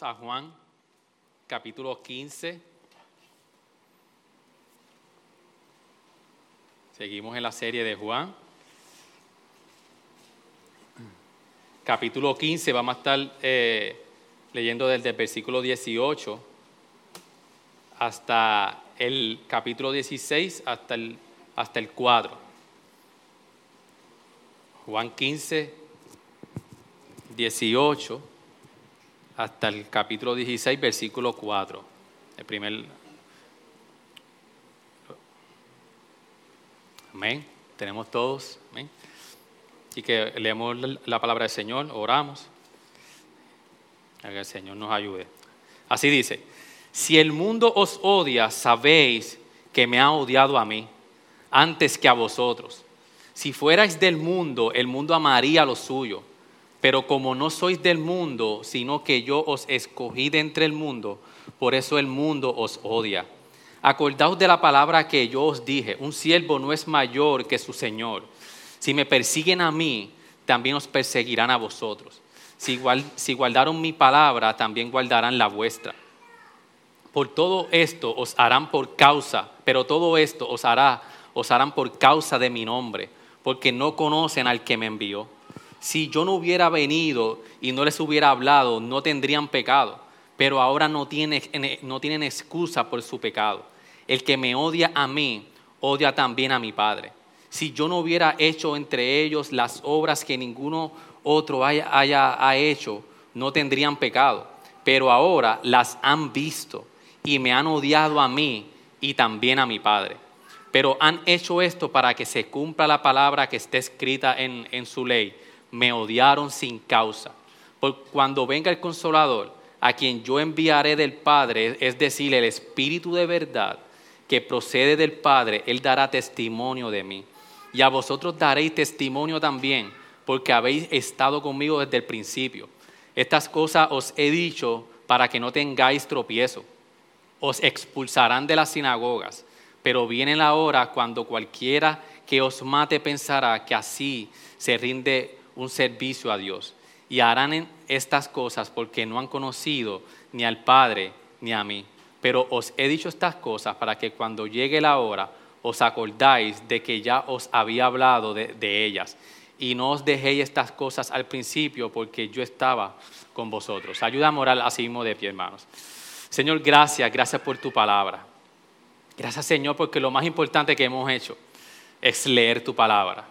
Vamos a Juan, capítulo 15. Seguimos en la serie de Juan. Capítulo 15, vamos a estar eh, leyendo desde el versículo 18 hasta el capítulo 16, hasta el, hasta el 4. Juan 15, 18, hasta el capítulo 16, versículo 4. El primer. Amén. Tenemos todos. Amén. Y que leemos la palabra del Señor, oramos. A que el Señor nos ayude. Así dice: Si el mundo os odia, sabéis que me ha odiado a mí antes que a vosotros. Si fuerais del mundo, el mundo amaría lo suyo. Pero como no sois del mundo, sino que yo os escogí de entre el mundo, por eso el mundo os odia. Acordaos de la palabra que yo os dije, un siervo no es mayor que su Señor. Si me persiguen a mí, también os perseguirán a vosotros. Si, si guardaron mi palabra, también guardarán la vuestra. Por todo esto os harán por causa, pero todo esto os hará, os harán por causa de mi nombre, porque no conocen al que me envió. Si yo no hubiera venido y no les hubiera hablado, no tendrían pecado, pero ahora no tienen, no tienen excusa por su pecado. El que me odia a mí, odia también a mi Padre. Si yo no hubiera hecho entre ellos las obras que ninguno otro haya, haya hecho, no tendrían pecado, pero ahora las han visto y me han odiado a mí y también a mi Padre. Pero han hecho esto para que se cumpla la palabra que está escrita en, en su ley. Me odiaron sin causa. Por cuando venga el consolador, a quien yo enviaré del Padre, es decir, el Espíritu de verdad que procede del Padre, Él dará testimonio de mí. Y a vosotros daréis testimonio también, porque habéis estado conmigo desde el principio. Estas cosas os he dicho para que no tengáis tropiezo os expulsarán de las sinagogas, pero viene la hora cuando cualquiera que os mate pensará que así se rinde un servicio a Dios. Y harán estas cosas porque no han conocido ni al Padre ni a mí. Pero os he dicho estas cosas para que cuando llegue la hora os acordáis de que ya os había hablado de, ellas. Y no os dejéis estas cosas al principio porque yo estaba con vosotros. Ayuda moral así mismo de pie, hermanos. Señor, gracias, gracias por tu palabra. Gracias, Señor, porque lo más importante que hemos hecho es leer tu palabra.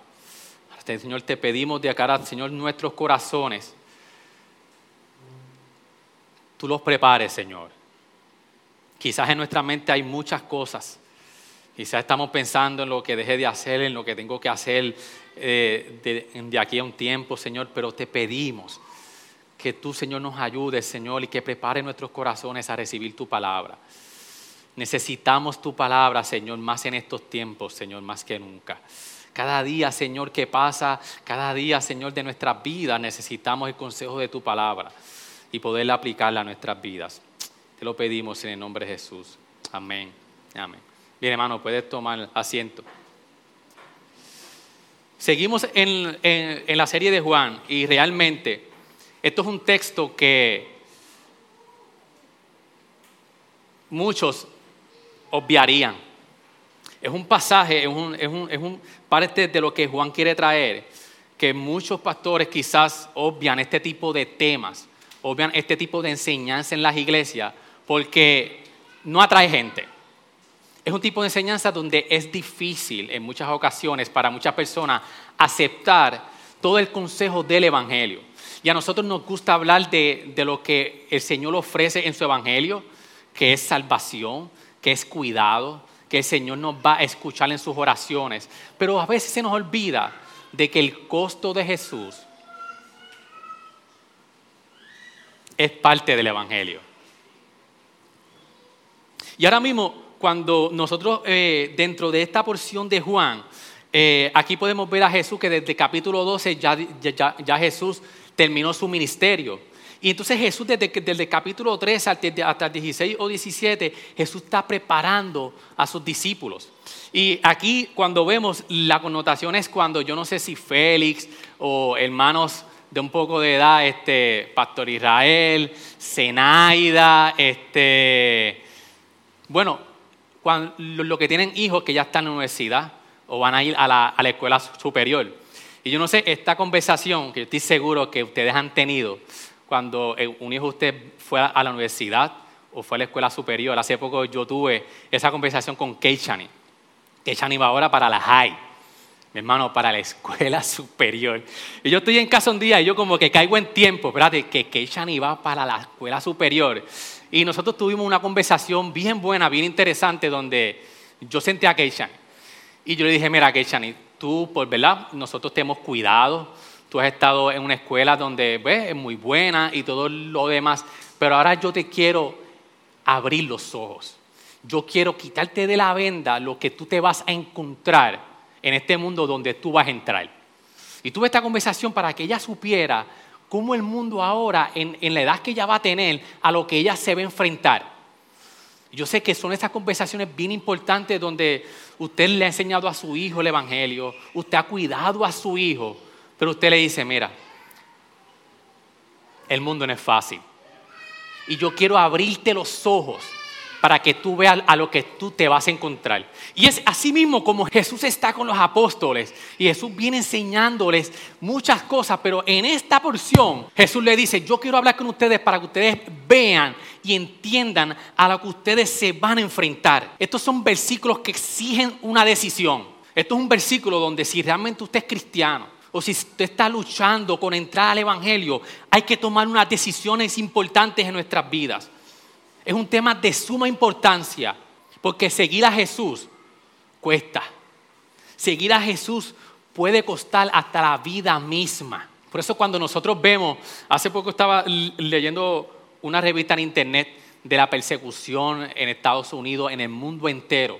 Señor, te pedimos de acá, Señor, nuestros corazones. Tú los prepares, Señor. Quizás en nuestra mente hay muchas cosas. Quizás estamos pensando en lo que dejé de hacer, en lo que tengo que hacer eh, de, de aquí a un tiempo, Señor, pero te pedimos que tú, Señor, nos ayudes, Señor, y que prepare nuestros corazones a recibir tu palabra. Necesitamos tu palabra, Señor, más en estos tiempos, Señor, más que nunca. Cada día, Señor, que pasa, cada día, Señor, de nuestras vidas, necesitamos el consejo de tu palabra y poderla aplicarla a nuestras vidas. Te lo pedimos en el nombre de Jesús. Amén. Amén. Bien, hermano, puedes tomar asiento. Seguimos en, en, en la serie de Juan y realmente esto es un texto que muchos obviarían. Es un pasaje, es un, es, un, es un, parte de lo que Juan quiere traer, que muchos pastores quizás obvian este tipo de temas, obvian este tipo de enseñanza en las iglesias, porque no atrae gente. Es un tipo de enseñanza donde es difícil en muchas ocasiones para muchas personas aceptar todo el consejo del Evangelio. Y a nosotros nos gusta hablar de, de, lo que el Señor ofrece en su Evangelio, que es salvación, que es cuidado, que el Señor nos va a escuchar en sus oraciones. Pero a veces se nos olvida de que el costo de Jesús es parte del Evangelio. Y ahora mismo, cuando nosotros eh, dentro de esta porción de Juan, eh, aquí podemos ver a Jesús que desde capítulo 12 ya Jesús terminó su ministerio. Y entonces Jesús desde, el capítulo 13 hasta el 16 o 17, Jesús está preparando a sus discípulos. Y aquí cuando vemos la connotación es cuando yo no sé si Félix o hermanos de un poco de edad, este, Pastor Israel, Zenaida, este, bueno, cuando, lo que tienen hijos que ya están en la universidad o van a ir a la, escuela superior. Y yo no sé, esta conversación que estoy seguro que ustedes han tenido cuando eh, un hijo de usted fue a la universidad o fue a la escuela superior. Hace poco yo tuve esa conversación con Keishani. Keishani va ahora para la high, mi hermano, para la escuela superior. Y yo estoy en casa un día y yo como que caigo en tiempo, espérate, que Keishani va para la escuela superior. Y nosotros tuvimos una conversación bien buena, bien interesante, donde yo senté a Keishan. Y yo le dije, mira, Keishan, tú, por verdad, nosotros te hemos cuidado. Tú has estado en una escuela donde ves, es muy buena y todo lo demás. Pero ahora yo te quiero abrir los ojos. Yo quiero quitarte de la venda lo que tú te vas a encontrar en este mundo donde tú vas a entrar. Y tuve esta conversación para que ella supiera cómo el mundo ahora, en, la edad que ella va a tener, a lo que ella se va a enfrentar. Yo sé que son estas conversaciones bien importantes donde usted le ha enseñado a su hijo el Evangelio, usted ha cuidado a su hijo, pero usted le dice, mira, el mundo no es fácil. Y yo quiero abrirte los ojos para que tú veas a lo que tú te vas a encontrar. Y es así mismo como Jesús está con los apóstoles y Jesús viene enseñándoles muchas cosas, pero en esta porción Jesús le dice, yo quiero hablar con ustedes para que ustedes vean y entiendan a lo que ustedes se van a enfrentar. Estos son versículos que exigen una decisión. Esto es un versículo donde si realmente usted es cristiano, o si usted está luchando con entrar al Evangelio, hay que tomar unas decisiones importantes en nuestras vidas es un tema de suma importancia, porque seguir a Jesús cuesta. Seguir a Jesús puede costar hasta la vida misma. Por eso cuando nosotros vemos, hace poco estaba leyendo una revista en internet de la persecución en Estados Unidos, en el mundo entero.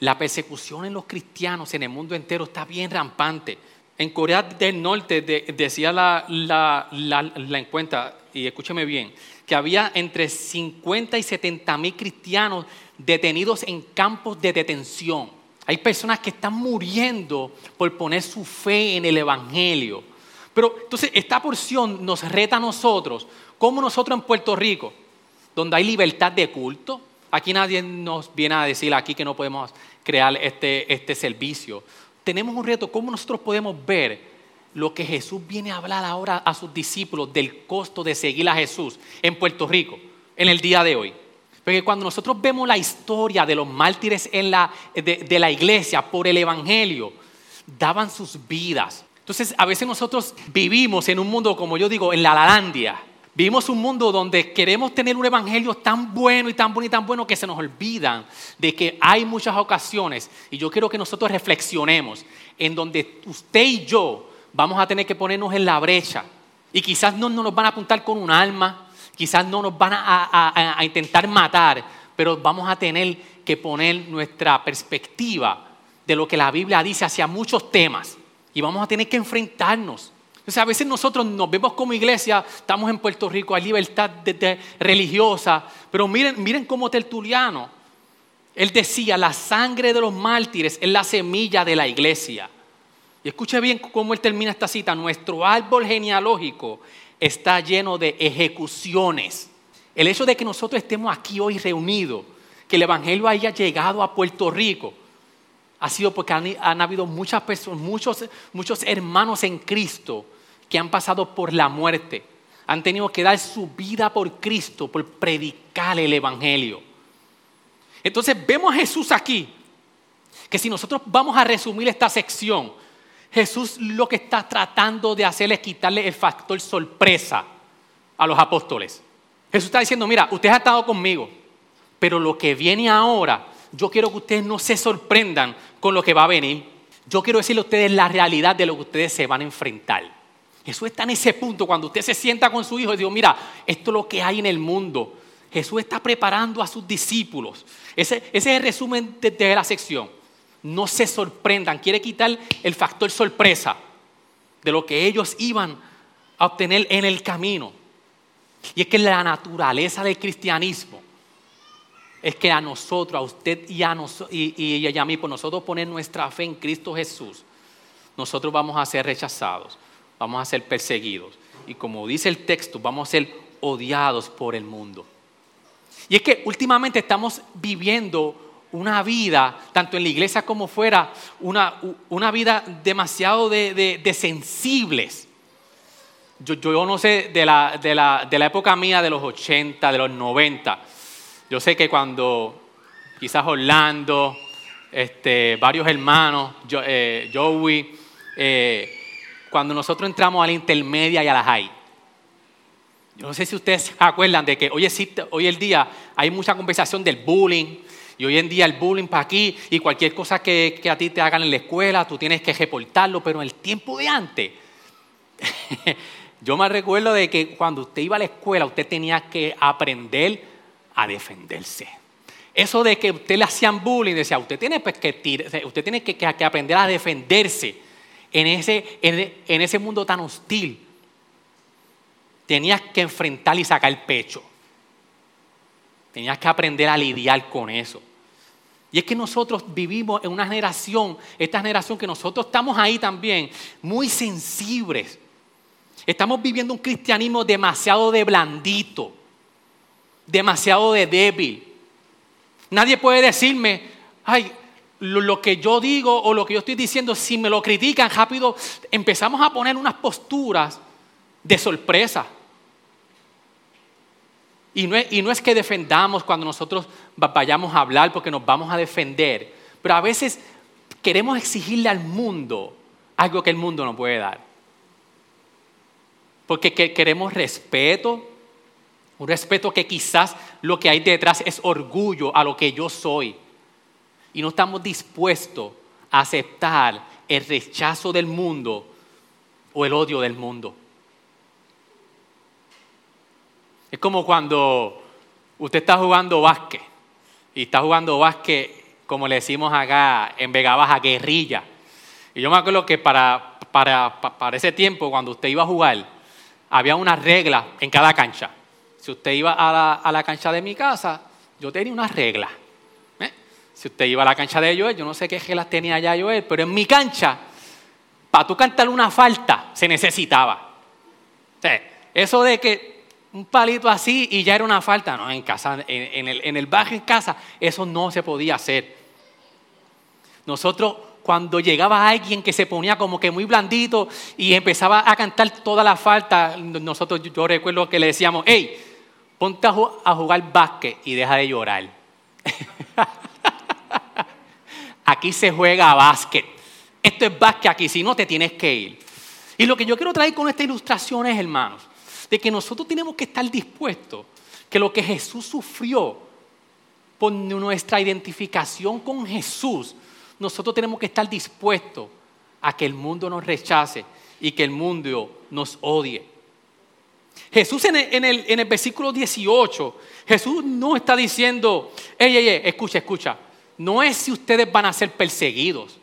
La persecución en los cristianos en el mundo entero está bien rampante. En Corea del Norte decía la, la, la encuesta, y escúcheme bien, que había entre 50 y 70 mil cristianos detenidos en campos de detención. Hay personas que están muriendo por poner su fe en el Evangelio. Pero entonces esta porción nos reta a nosotros, como nosotros en Puerto Rico, donde hay libertad de culto, aquí nadie nos viene a decir aquí que no podemos crear este, este servicio. Tenemos un reto, ¿cómo nosotros podemos ver lo que Jesús viene a hablar ahora a sus discípulos del costo de seguir a Jesús en Puerto Rico, en el día de hoy. Porque cuando nosotros vemos la historia de los mártires en la, de, la iglesia por el Evangelio, daban sus vidas. Entonces, a veces nosotros vivimos en un mundo, como yo digo, en la lalandia. Vivimos un mundo donde queremos tener un evangelio tan bueno y tan bueno y tan bueno que se nos olvidan de que hay muchas ocasiones, y yo quiero que nosotros reflexionemos, en donde usted y yo vamos a tener que ponernos en la brecha. Y quizás no, nos van a apuntar con un arma, quizás no nos van a, intentar matar, pero vamos a tener que poner nuestra perspectiva de lo que la Biblia dice hacia muchos temas. Y vamos a tener que enfrentarnos. O sea, a veces nosotros nos vemos como iglesia, estamos en Puerto Rico, hay libertad religiosa, pero miren, miren cómo Tertuliano, él decía, la sangre de los mártires es la semilla de la iglesia. Y escuche bien cómo él termina esta cita. Nuestro árbol genealógico está lleno de ejecuciones. El hecho de que nosotros estemos aquí hoy reunidos, que el Evangelio haya llegado a Puerto Rico, ha sido porque han, habido muchas personas, muchos, muchos hermanos en Cristo que han pasado por la muerte. Han tenido que dar su vida por Cristo, por predicar el Evangelio. Entonces vemos a Jesús aquí, que si nosotros vamos a resumir esta sección, Jesús lo que está tratando de hacer es quitarle el factor sorpresa a los apóstoles. Jesús está diciendo, mira, ustedes han estado conmigo, pero lo que viene ahora, yo quiero que ustedes no se sorprendan con lo que va a venir. Yo quiero decirle a ustedes la realidad de lo que ustedes se van a enfrentar. Jesús está en ese punto cuando usted se sienta con su hijo y dice, mira, esto es lo que hay en el mundo. Jesús está preparando a sus discípulos. Ese, es el resumen de, la sección. No se sorprendan, quiere quitar el factor sorpresa de lo que ellos iban a obtener en el camino. Y es que la naturaleza del cristianismo es que a nosotros, a usted y a, y, y a mí, por nosotros poner nuestra fe en Cristo Jesús, nosotros vamos a ser rechazados, vamos a ser perseguidos. Y como dice el texto, vamos a ser odiados por el mundo. Y es que últimamente estamos viviendo una vida, tanto en la iglesia como fuera, una, una vida demasiado de, sensibles. Yo, yo, no sé de la, de, la, de la época mía, de los 80, de los 90. Yo sé que cuando quizás Orlando, este, varios hermanos, eh, Joey, eh, cuando nosotros entramos a la intermedia y a la high, yo no sé si ustedes se acuerdan de que hoy existe, hoy el día hay mucha conversación del bullying. Y hoy en día el bullying para aquí y cualquier cosa que, a ti te hagan en la escuela, tú tienes que reportarlo, pero en el tiempo de antes, yo me recuerdo de que cuando usted iba a la escuela, usted tenía que aprender a defenderse. Eso de que usted le hacían bullying, decía, usted tiene, pues que, usted tiene que, aprender a defenderse en ese, en ese mundo tan hostil tenías que enfrentar y sacar el pecho. Tenías que aprender a lidiar con eso. Y es que nosotros vivimos en una generación, esta generación que nosotros estamos ahí también, muy sensibles. Estamos viviendo un cristianismo demasiado de blandito, demasiado de débil. Nadie puede decirme, ay, lo, que yo digo o lo que yo estoy diciendo, si me lo critican rápido, empezamos a poner unas posturas de sorpresa. Y no, es, que defendamos cuando nosotros vayamos a hablar porque nos vamos a defender, pero a veces queremos exigirle al mundo algo que el mundo no puede dar. Porque queremos respeto, un respeto que quizás lo que hay detrás es orgullo a lo que yo soy. Y no estamos dispuestos a aceptar el rechazo del mundo o el odio del mundo. Es como cuando usted está jugando básquet y está jugando básquet, como le decimos acá en Vega Baja, guerrilla. Y yo me acuerdo que para, para, para ese tiempo, cuando usted iba a jugar, había una regla en cada cancha. Si usted iba a la, cancha de mi casa, yo tenía una regla. ¿eh? Si usted iba a la cancha de Joel, yo no sé qué reglas tenía ya Joel, pero en mi cancha, para tú cantar una falta, se necesitaba. eso de que un palito así y ya era una falta. No, en casa, en, el, en el bajo en casa, eso no se podía hacer. Nosotros, cuando llegaba alguien que se ponía como que muy blandito y empezaba a cantar toda la falta, nosotros, yo recuerdo que le decíamos, hey, ponte a, jugar básquet y deja de llorar. aquí se juega básquet. Esto es básquet aquí, si no te tienes que ir. Y lo que yo quiero traer con esta ilustración es, hermanos, de que nosotros tenemos que estar dispuestos, que lo que Jesús sufrió por nuestra identificación con Jesús, nosotros tenemos que estar dispuestos a que el mundo nos rechace y que el mundo nos odie. Jesús en el, en el, versículo 18, Jesús no está diciendo, ey, ey, ey, escucha, escucha, no es si ustedes van a ser perseguidos,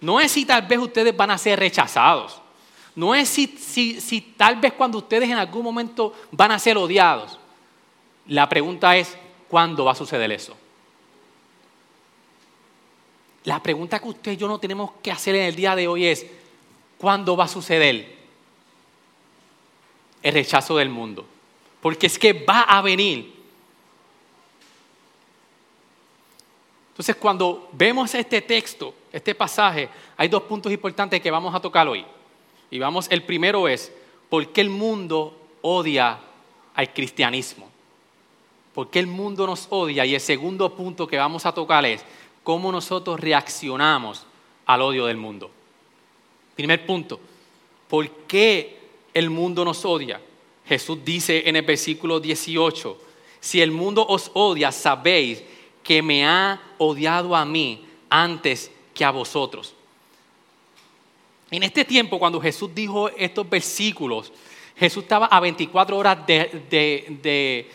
no es si tal vez ustedes van a ser rechazados. No es si, tal vez cuando ustedes en algún momento van a ser odiados. La pregunta es, ¿cuándo va a suceder eso? La pregunta que usted y yo no tenemos que hacer en el día de hoy es, ¿cuándo va a suceder el rechazo del mundo? Porque es que va a venir. Entonces, cuando vemos este texto, este pasaje, hay dos puntos importantes que vamos a tocar hoy. Y vamos, el primero es, ¿por qué el mundo odia al cristianismo? ¿Por qué el mundo nos odia? Y el segundo punto que vamos a tocar es, ¿cómo nosotros reaccionamos al odio del mundo? Primer punto, ¿por qué el mundo nos odia? Jesús dice en el versículo 18, si el mundo os odia, sabéis que me ha odiado a mí antes que a vosotros. En este tiempo, cuando Jesús dijo estos versículos, Jesús estaba a 24 horas de,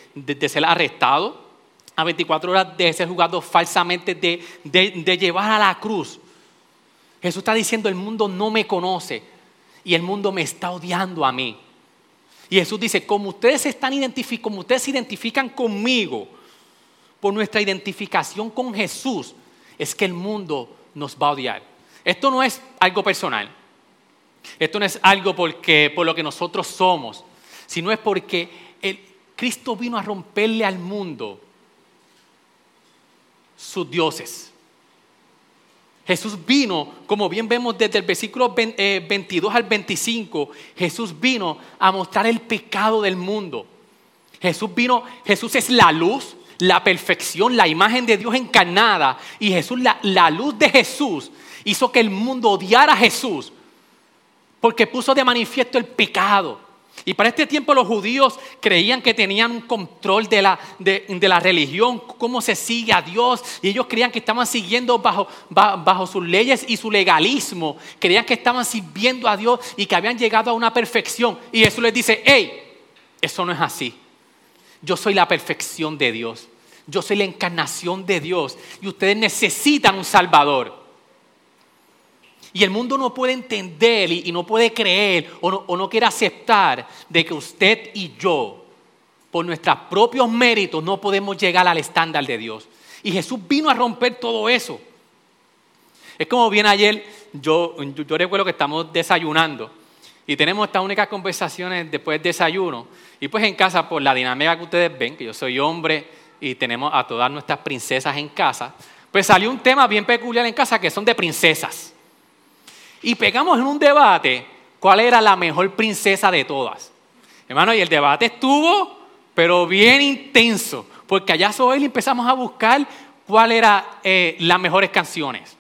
ser arrestado, a 24 horas de ser juzgado falsamente, de llevar a la cruz. Jesús está diciendo, el mundo no me conoce y el mundo me está odiando a mí. Y Jesús dice, como ustedes, están como ustedes se identifican conmigo, por nuestra identificación con Jesús, es que el mundo nos va a odiar. Esto no es algo personal. Esto no es algo porque, por lo que nosotros somos, sino es porque el, Cristo vino a romperle al mundo sus dioses. Jesús vino, como bien vemos desde el versículo 22 eh, al 25, Jesús vino a mostrar el pecado del mundo. Jesús vino, Jesús es la luz, la perfección, la imagen de Dios encarnada. Y Jesús, la, la luz de Jesús, hizo que el mundo odiara a Jesús porque puso de manifiesto el pecado. Y para este tiempo los judíos creían que tenían un control de la, de, la religión, cómo se sigue a Dios. Y ellos creían que estaban siguiendo bajo, bajo sus leyes y su legalismo. Creían que estaban sirviendo a Dios y que habían llegado a una perfección. Y Jesús les dice, hey, eso no es así. Yo soy la perfección de Dios. Yo soy la encarnación de Dios. Y ustedes necesitan un Salvador. Y el mundo no puede entender y, no puede creer o no, quiere aceptar de que usted y yo, por nuestros propios méritos, no podemos llegar al estándar de Dios. Y Jesús vino a romper todo eso. Es como bien ayer, yo, yo recuerdo que estamos desayunando y tenemos estas únicas conversaciones después del desayuno. Y pues en casa, por la dinámica que ustedes ven, que yo soy hombre y tenemos a todas nuestras princesas en casa, pues salió un tema bien peculiar en casa que son de princesas y pegamos en un debate cuál era la mejor princesa de todas. Hermano, y el debate estuvo, pero bien intenso, porque allá sobre empezamos a buscar cuál era eh, las mejores canciones,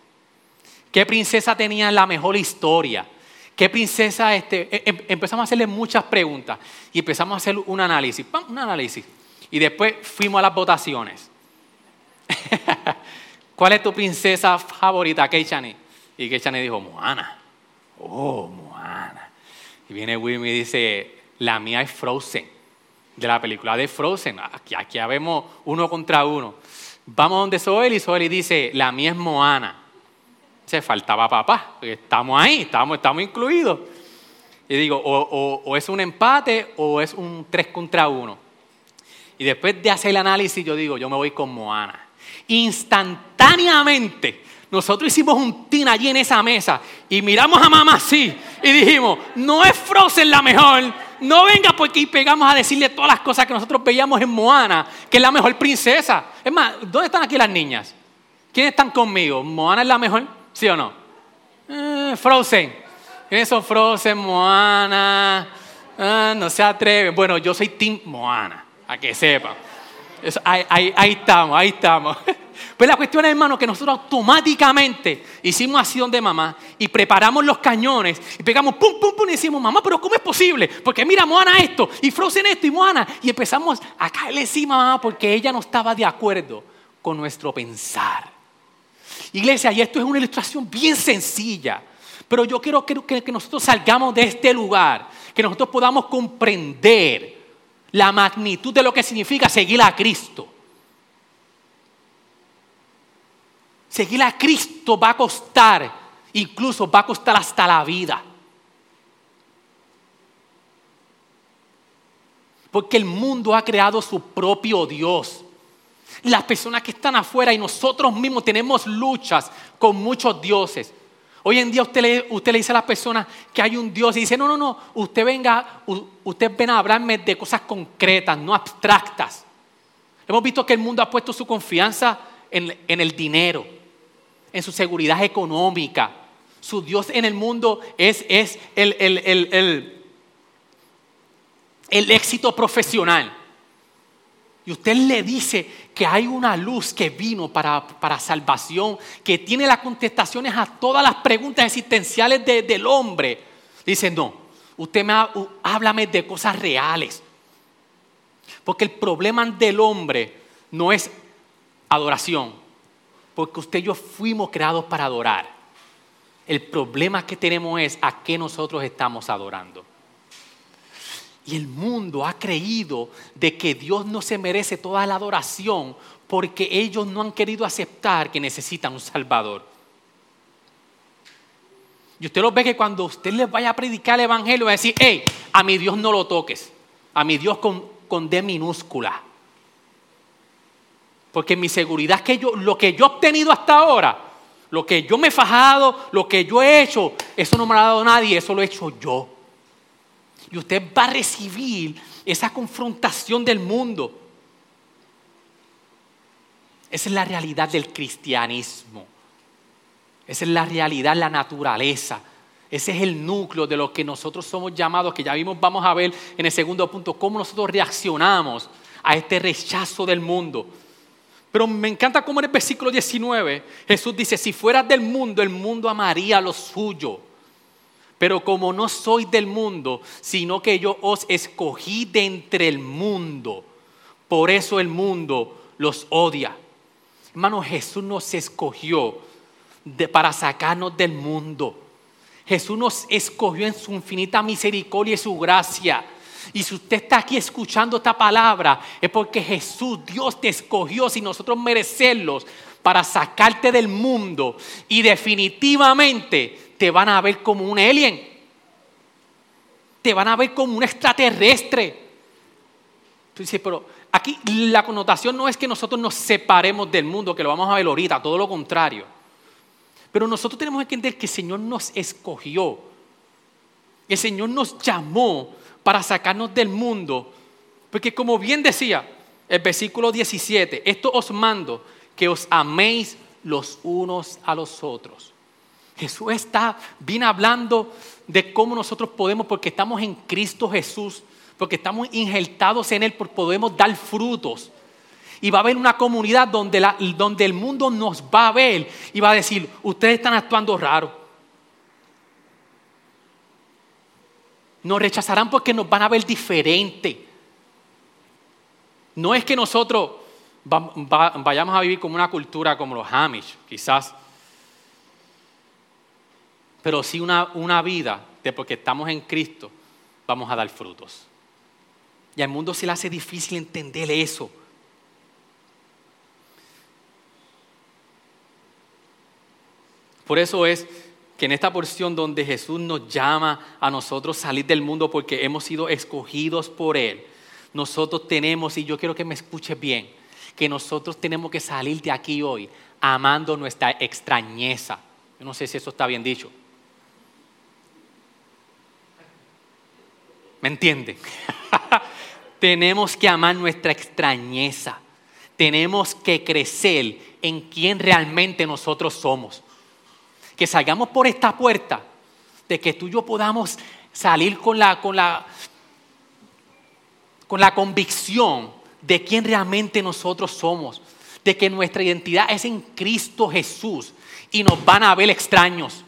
qué princesa tenía la mejor historia, qué princesa, este, e, em, empezamos a hacerle muchas preguntas y empezamos a hacer un análisis, un análisis, y después fuimos a las votaciones. ¿Cuál es tu princesa favorita, Keichani? Y que Chane dijo, Moana. Oh, Moana. Y viene Will y dice, la mía es Frozen. De la película de Frozen. Aquí, aquí vemos uno contra uno. Vamos donde Soel y Soel dice, la mía es Moana. Se faltaba papá, estamos ahí, estamos, estamos incluidos. Y digo, o, o, es un empate o es un tres contra uno. Y después de hacer el análisis, yo digo, yo me voy con Moana. Instantáneamente nosotros hicimos un tin allí en esa mesa y miramos a mamá así y dijimos, no es Frozen la mejor, no venga porque y pegamos a decirle todas las cosas que nosotros veíamos en Moana, que es la mejor princesa. Es más, ¿dónde están aquí las niñas? ¿Quiénes están conmigo? ¿Moana es la mejor? ¿Sí o no? Eh, Frozen. ¿Quiénes son Frozen, Moana? Ah, no se atreven. Bueno, yo soy Team Moana, a que ahí estamos, ahí estamos. Pues la cuestión es, hermano, que nosotros automáticamente hicimos así donde mamá y preparamos los cañones y pegamos pum, pum, pum y decimos, mamá, pero ¿cómo es posible? Porque mira, Moana esto y Frozen esto y Moana. Y empezamos a caerle encima mamá porque ella no estaba de acuerdo con nuestro pensar. Iglesia, y esto es una ilustración bien sencilla, pero yo quiero que nosotros salgamos de este lugar, que nosotros podamos comprender la magnitud de lo que significa seguir a Cristo. Seguir a Cristo va a costar, incluso va a costar hasta la vida. Porque el mundo ha creado su propio Dios. Las personas que están afuera y nosotros mismos tenemos luchas con muchos dioses. Hoy en día usted le, usted le dice a las personas que hay un Dios y dice, no, no, no, usted venga, usted ven a hablarme de cosas concretas, no abstractas. Hemos visto que el mundo ha puesto su confianza en, en el dinero en su seguridad económica. Su Dios en el mundo es, es el, el, éxito profesional. Y usted le dice que hay una luz que vino para, para, salvación, que tiene las contestaciones a todas las preguntas existenciales del hombre. Dice, no, usted me háblame de cosas reales. Porque el problema del hombre no es adoración, porque usted y yo fuimos creados para adorar. El problema que tenemos es a qué nosotros estamos adorando. Y el mundo ha creído de que Dios no se merece toda la adoración porque ellos no han querido aceptar que necesitan un Salvador. Y usted lo ve que cuando usted les vaya a predicar el Evangelio, va a decir, hey, a mi Dios no lo toques, a mi Dios con, con D minúscula. Porque mi seguridad es que yo, lo que yo he obtenido hasta ahora, lo que yo me he fajado, lo que yo he hecho, eso no me lo ha dado nadie, eso lo he hecho yo. Y usted va a recibir esa confrontación del mundo. Esa es la realidad del cristianismo. Esa es la realidad, la naturaleza. Ese es el núcleo de lo que nosotros somos llamados, que ya vimos, vamos a ver en el segundo punto, cómo nosotros reaccionamos a este rechazo del mundo. Pero me encanta cómo en el versículo 19 Jesús dice, si fueras del mundo, el mundo amaría lo suyo. Pero como no soy del mundo, sino que yo os escogí de entre el mundo, por eso el mundo los odia. Hermano, Jesús nos escogió para sacarnos del mundo. Jesús nos escogió en su infinita misericordia y su gracia. Y si usted está aquí escuchando esta palabra, es porque Jesús, Dios te escogió sin nosotros merecerlos para sacarte del mundo. Y definitivamente te van a ver como un alien. Te van a ver como un extraterrestre. Pero aquí la connotación no es que nosotros nos separemos del mundo, que lo vamos a ver ahorita, todo lo contrario. Pero nosotros tenemos que entender que el Señor nos escogió. El Señor nos llamó para sacarnos del mundo. Porque como bien decía el versículo 17, esto os mando que os améis los unos a los otros. Jesús está bien hablando de cómo nosotros podemos, porque estamos en Cristo Jesús, porque estamos injertados en Él, porque podemos dar frutos. Y va a haber una comunidad donde, donde el mundo nos va a ver y va a decir, ustedes están actuando raro. Nos rechazarán porque nos van a ver diferente. No es que nosotros vayamos a vivir como una cultura como los Hamish, quizás. Pero sí una, una vida de porque estamos en Cristo, vamos a dar frutos. Y al mundo se le hace difícil entender eso. Por eso es que en esta porción donde Jesús nos llama a nosotros salir del mundo porque hemos sido escogidos por Él, nosotros tenemos, y yo quiero que me escuches bien, que nosotros tenemos que salir de aquí hoy amando nuestra extrañeza. Yo no sé si eso está bien dicho. ¿Me entienden? tenemos que amar nuestra extrañeza. Tenemos que crecer en quién realmente nosotros somos que salgamos por esta puerta, de que tú y yo podamos salir con la, con la, con la convicción de quién realmente nosotros somos, de que nuestra identidad es en Cristo Jesús y nos van a ver extraños.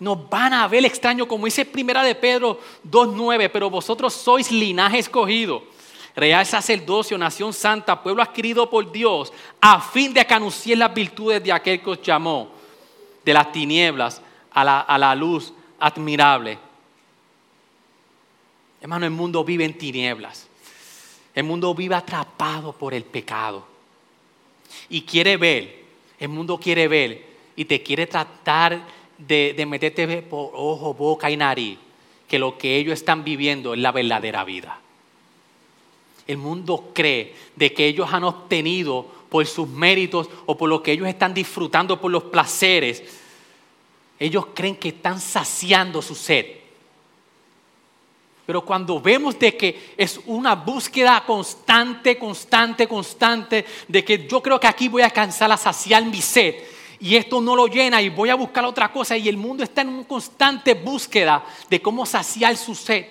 Nos van a ver extraños, como dice Primera de Pedro 2.9, pero vosotros sois linaje escogido real sacerdocio, nación santa, pueblo adquirido por Dios, a fin de que las virtudes de aquel que os llamó de las tinieblas a la, a la luz admirable. Hermano, el mundo vive en tinieblas. El mundo vive atrapado por el pecado. Y quiere ver, el mundo quiere ver y te quiere tratar de, meterte por ojo, boca y nariz que lo que ellos están viviendo es la verdadera vida el mundo cree de que ellos han obtenido por sus méritos o por lo que ellos están disfrutando por los placeres, ellos creen que están saciando su sed. Pero cuando vemos de que es una búsqueda constante, constante, constante, de que yo creo que aquí voy a alcanzar a saciar mi sed, y esto no lo llena y voy a buscar otra cosa, y el mundo está en una constante búsqueda de cómo saciar su sed.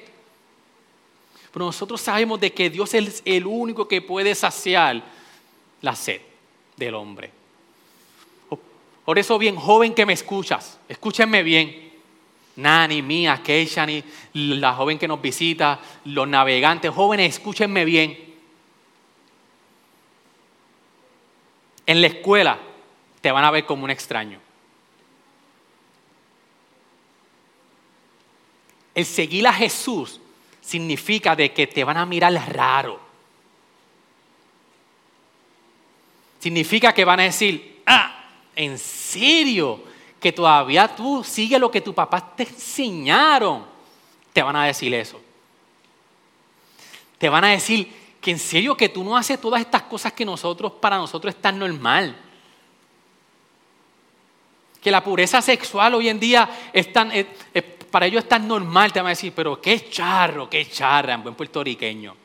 Pero nosotros sabemos de que Dios es el único que puede saciar la sed del hombre. Por eso, bien, joven que me escuchas, escúchenme bien. Nani, Mía, Keisha, la joven que nos visita, los navegantes, jóvenes, escúchenme bien. En la escuela te van a ver como un extraño. El seguir a Jesús significa de que te van a mirar raro. Significa que van a decir, ah, ¿en serio? Que todavía tú sigues lo que tu papá te enseñaron. Te van a decir eso. Te van a decir que en serio que tú no haces todas estas cosas que nosotros, para nosotros es tan normal. Que la pureza sexual hoy en día es tan, para ellos es tan normal. Te van a decir, pero qué charro, qué charra en buen puertorriqueño.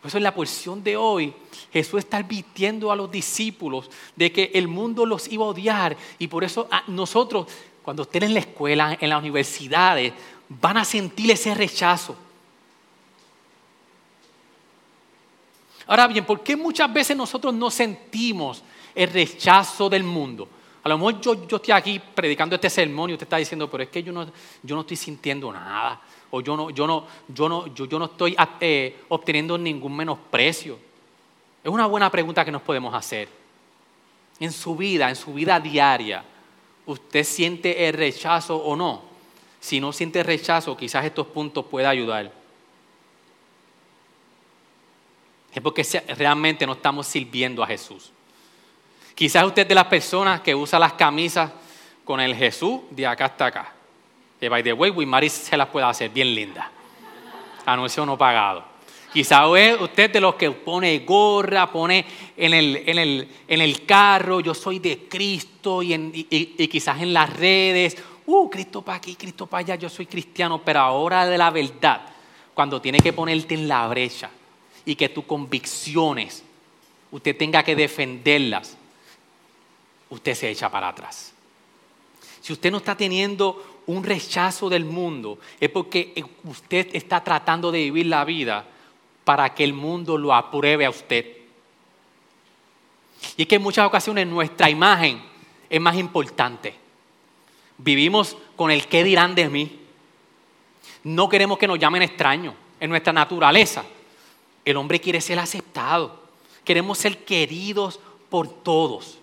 Por eso en la porción de hoy Jesús está advirtiendo a los discípulos de que el mundo los iba a odiar y por eso nosotros cuando estén en la escuela, en las universidades, van a sentir ese rechazo. Ahora bien, ¿por qué muchas veces nosotros no sentimos el rechazo del mundo? A lo mejor yo, yo estoy aquí predicando este sermón y usted está diciendo, pero es que yo no, yo no estoy sintiendo nada o yo no, yo no, yo no, yo, no estoy eh, obteniendo ningún menosprecio? Es una buena pregunta que nos podemos hacer. En su vida, en su vida diaria, ¿usted siente el rechazo o no? Si no siente rechazo, quizás estos puntos puedan ayudar. Es porque realmente no estamos sirviendo a Jesús. Quizás usted es de las personas que usa las camisas con el Jesús de acá hasta acá. Que by the way, Wimaris se las puede hacer bien linda. Anuncio no pagado. Quizás usted de los que pone gorra, pone en el, carro, yo soy de Cristo y, y, quizás en las redes, uh, Cristo para aquí, Cristo para allá, yo soy cristiano, pero ahora de la verdad, cuando tiene que ponerte en la brecha y que tus convicciones, usted tenga que defenderlas, usted se echa para atrás. Si usted no está teniendo un rechazo del mundo, es porque usted está tratando de vivir la vida para que el mundo lo apruebe a usted. Y es que en muchas ocasiones nuestra imagen es más importante. Vivimos con el qué dirán de mí. No queremos que nos llamen extraños. En nuestra naturaleza, el hombre quiere ser aceptado. Queremos ser queridos por todos.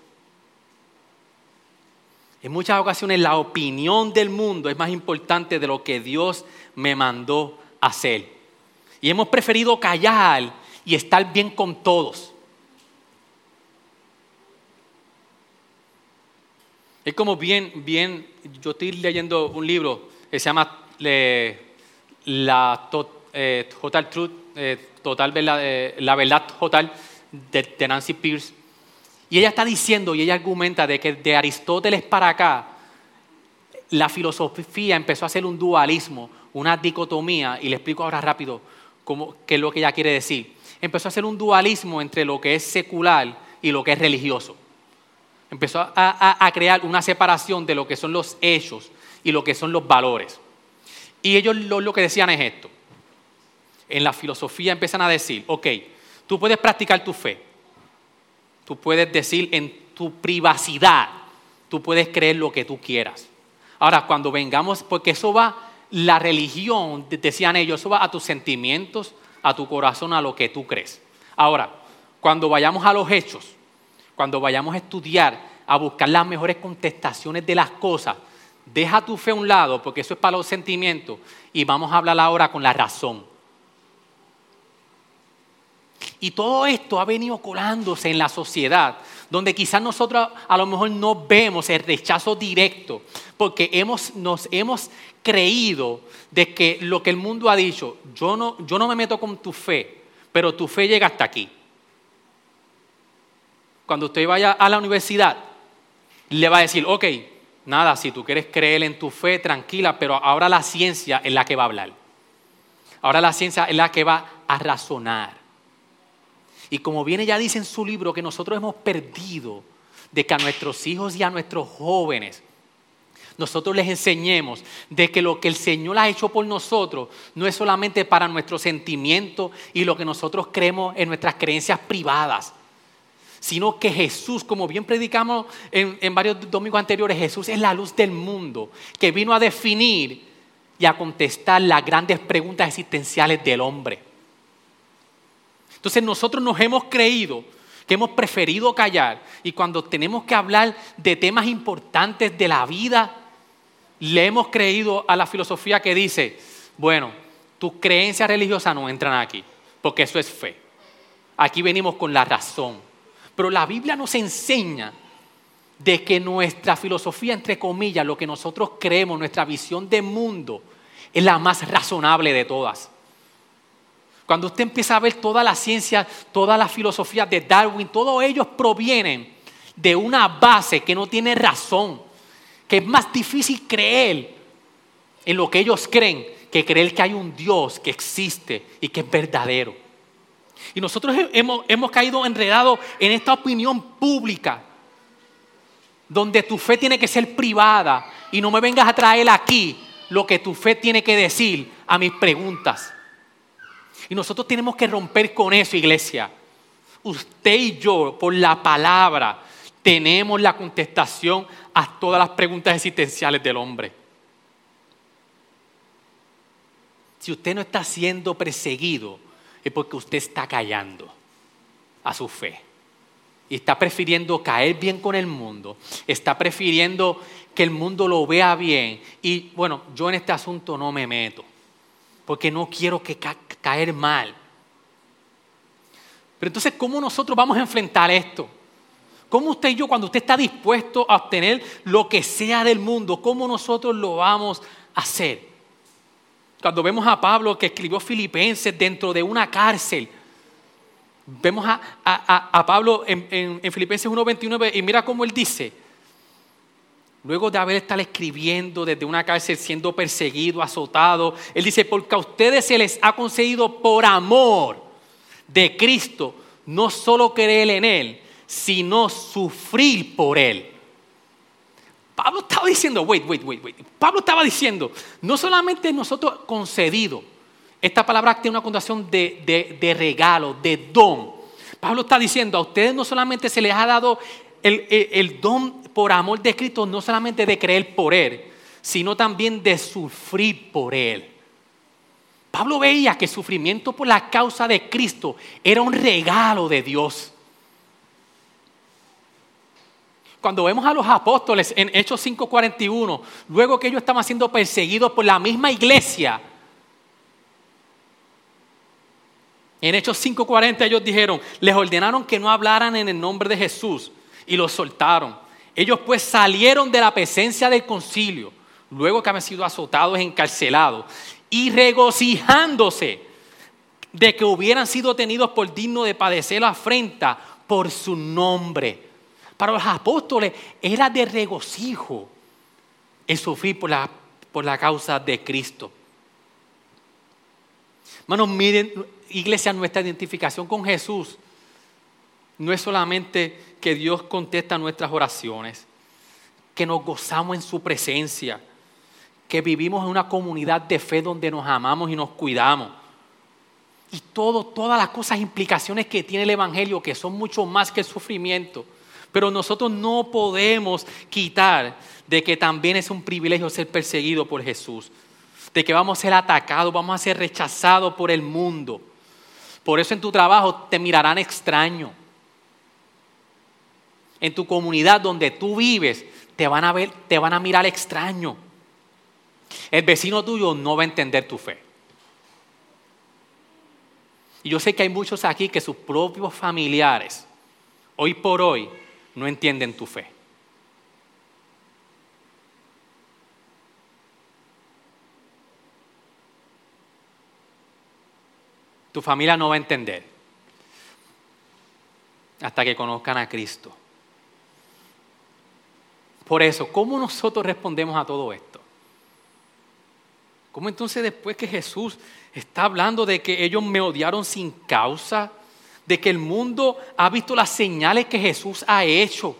En muchas ocasiones la opinión del mundo es más importante de lo que Dios me mandó hacer. Y hemos preferido callar y estar bien con todos. Es como bien, bien, yo estoy leyendo un libro que se llama La eh, Total Truth, eh, total, eh, La Verdad Total de Nancy Pierce. Y ella está diciendo y ella argumenta de que de Aristóteles para acá, la filosofía empezó a hacer un dualismo, una dicotomía, y le explico ahora rápido qué es lo que ella quiere decir. Empezó a hacer un dualismo entre lo que es secular y lo que es religioso. Empezó a, crear una separación de lo que son los hechos y lo que son los valores. Y ellos lo que decían es esto. En la filosofía empiezan a decir, ok, tú puedes practicar tu fe, Tú puedes decir en tu privacidad, tú puedes creer lo que tú quieras. Ahora, cuando vengamos, porque eso va, la religión, decían ellos, eso va a tus sentimientos, a tu corazón, a lo que tú crees. Ahora, cuando vayamos a los hechos, cuando vayamos a estudiar, a buscar las mejores contestaciones de las cosas, deja tu fe a un lado, porque eso es para los sentimientos, y vamos a hablar ahora con la razón. Y todo esto ha venido colándose en la sociedad, donde quizás nosotros a lo mejor no vemos el rechazo directo, porque hemos, nos hemos creído de que lo que el mundo ha dicho, yo no, yo no me meto con tu fe, pero tu fe llega hasta aquí. Cuando usted vaya a la universidad, le va a decir, ok, nada, si tú quieres creer en tu fe, tranquila, pero ahora la ciencia es la que va a hablar. Ahora la ciencia es la que va a razonar. Y como viene ya dice en su libro que nosotros hemos perdido de que a nuestros hijos y a nuestros jóvenes nosotros les enseñemos de que lo que el Señor ha hecho por nosotros no es solamente para nuestros sentimientos y lo que nosotros creemos en nuestras creencias privadas, sino que Jesús, como bien predicamos en, en varios domingos anteriores, Jesús es la luz del mundo que vino a definir y a contestar las grandes preguntas existenciales del hombre. Entonces nosotros nos hemos creído que hemos preferido callar y cuando tenemos que hablar de temas importantes de la vida, le hemos creído a la filosofía que dice, bueno, tus creencias religiosas no entran aquí, porque eso es fe. Aquí venimos con la razón. Pero la Biblia nos enseña de que nuestra filosofía, entre comillas, lo que nosotros creemos, nuestra visión de mundo, es la más razonable de todas. Cuando usted empieza a ver toda la ciencia, toda la filosofía de Darwin, todos ellos provienen de una base que no tiene razón, que es más difícil creer en lo que ellos creen que creer que hay un Dios que existe y que es verdadero. Y nosotros hemos, hemos caído enredados en esta opinión pública, donde tu fe tiene que ser privada y no me vengas a traer aquí lo que tu fe tiene que decir a mis preguntas. Y nosotros tenemos que romper con eso, iglesia. Usted y yo, por la palabra, tenemos la contestación a todas las preguntas existenciales del hombre. Si usted no está siendo perseguido, es porque usted está callando a su fe. Y está prefiriendo caer bien con el mundo. Está prefiriendo que el mundo lo vea bien. Y bueno, yo en este asunto no me meto. Porque no quiero que caer mal. Pero entonces, ¿cómo nosotros vamos a enfrentar esto? ¿Cómo usted y yo, cuando usted está dispuesto a obtener lo que sea del mundo, cómo nosotros lo vamos a hacer? Cuando vemos a Pablo que escribió Filipenses dentro de una cárcel, vemos a, Pablo en, en Filipenses 1.29 y mira cómo él dice, luego de haber estado escribiendo desde una cárcel, siendo perseguido, azotado, él dice, porque a ustedes se les ha concedido por amor de Cristo, no solo creer en Él, sino sufrir por Él. Pablo estaba diciendo, wait, wait, wait, wait. Pablo estaba diciendo, no solamente nosotros concedido, esta palabra tiene una connotación de, regalo, de don. Pablo está diciendo, a ustedes no solamente se les ha dado el, el don por amor de Cristo, no solamente de creer por Él, sino también de sufrir por Él. Pablo veía que el sufrimiento por la causa de Cristo era un regalo de Dios. Cuando vemos a los apóstoles en Hechos 5:41, luego que ellos estaban siendo perseguidos por la misma iglesia, en Hechos 5:40 ellos dijeron, les ordenaron que no hablaran en el nombre de Jesús y los soltaron. Ellos pues salieron de la presencia del concilio, luego que habían sido azotados, encarcelados, y regocijándose de que hubieran sido tenidos por digno de padecer la afrenta por su nombre. Para los apóstoles era de regocijo el sufrir por la, por la causa de Cristo. Hermanos, miren, iglesia, nuestra identificación con Jesús no es solamente que Dios contesta nuestras oraciones, que nos gozamos en su presencia, que vivimos en una comunidad de fe donde nos amamos y nos cuidamos. Y todo, todas las cosas, implicaciones que tiene el Evangelio, que son mucho más que el sufrimiento. Pero nosotros no podemos quitar de que también es un privilegio ser perseguido por Jesús, de que vamos a ser atacados, vamos a ser rechazados por el mundo. Por eso en tu trabajo te mirarán extraño. En tu comunidad donde tú vives te van a ver, te van a mirar extraño. El vecino tuyo no va a entender tu fe. Y yo sé que hay muchos aquí que sus propios familiares, hoy por hoy, no entienden tu fe. Tu familia no va a entender hasta que conozcan a Cristo. Por eso, ¿cómo nosotros respondemos a todo esto? ¿Cómo entonces después que Jesús está hablando de que ellos me odiaron sin causa? de que el mundo ha visto las señales que Jesús ha hecho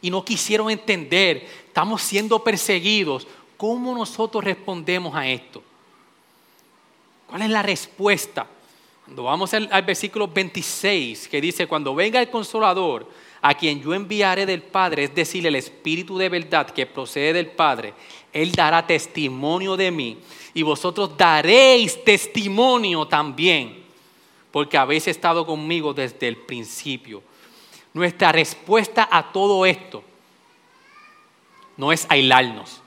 y no quisieron entender, estamos siendo perseguidos. ¿Cómo nosotros respondemos a esto? ¿Cuál es la respuesta? Cuando vamos al, versículo 26, que dice, cuando venga el consolador, a quien yo enviaré del Padre, es decir, el Espíritu de verdad que procede del Padre, Él dará testimonio de mí y vosotros daréis testimonio también porque habéis estado conmigo desde el principio. Nuestra respuesta a todo esto no es aislarnos,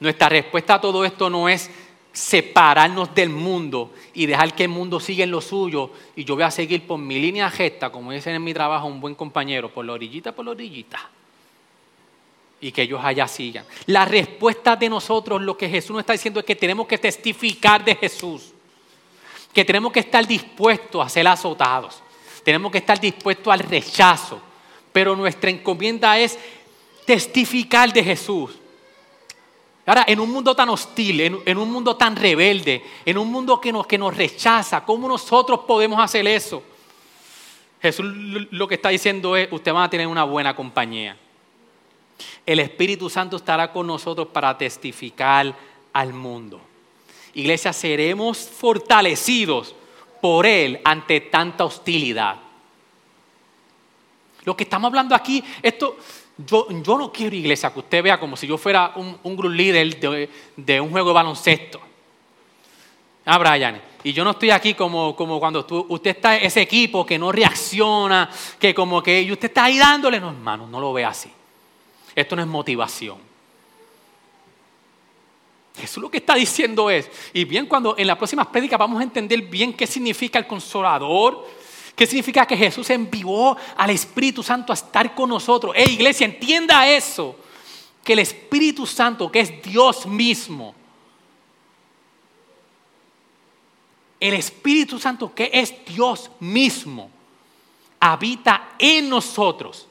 Nuestra respuesta a todo esto no es separarnos del mundo y dejar que el mundo siga en lo suyo y yo voy a seguir por mi línea gesta, como dicen en mi trabajo un buen compañero, por la orillita, por la orillita. Y que ellos allá sigan. La respuesta de nosotros, lo que Jesús nos está diciendo es que tenemos que testificar de Jesús. Que tenemos que estar dispuestos a ser azotados. Tenemos que estar dispuestos al rechazo. Pero nuestra encomienda es testificar de Jesús. Ahora, en un mundo tan hostil, en, un mundo tan rebelde, en un mundo que nos, que nos rechaza, ¿cómo nosotros podemos hacer eso? Jesús lo que está diciendo es, usted va a tener una buena compañía. El Espíritu Santo estará con nosotros para testificar al mundo. Iglesia, seremos fortalecidos por Él ante tanta hostilidad. Lo que estamos hablando aquí, esto, yo, no quiero iglesia que usted vea como si yo fuera un, un group leader de, un juego de baloncesto. Ah, Brian. Y yo no estoy aquí como, cuando usted está ese equipo que no reacciona, que como que y usted está ahí dándole. No, hermano, no lo ve así. Esto no es motivación. Jesús lo que está diciendo es, y bien cuando en las próximas prédicas vamos a entender bien qué significa el consolador, ¿Qué significa que Jesús envió al Espíritu Santo a estar con nosotros? ¡Eh, iglesia, entienda eso! Que el Espíritu Santo, que es Dios mismo, el Espíritu Santo, que es Dios mismo, habita en nosotros.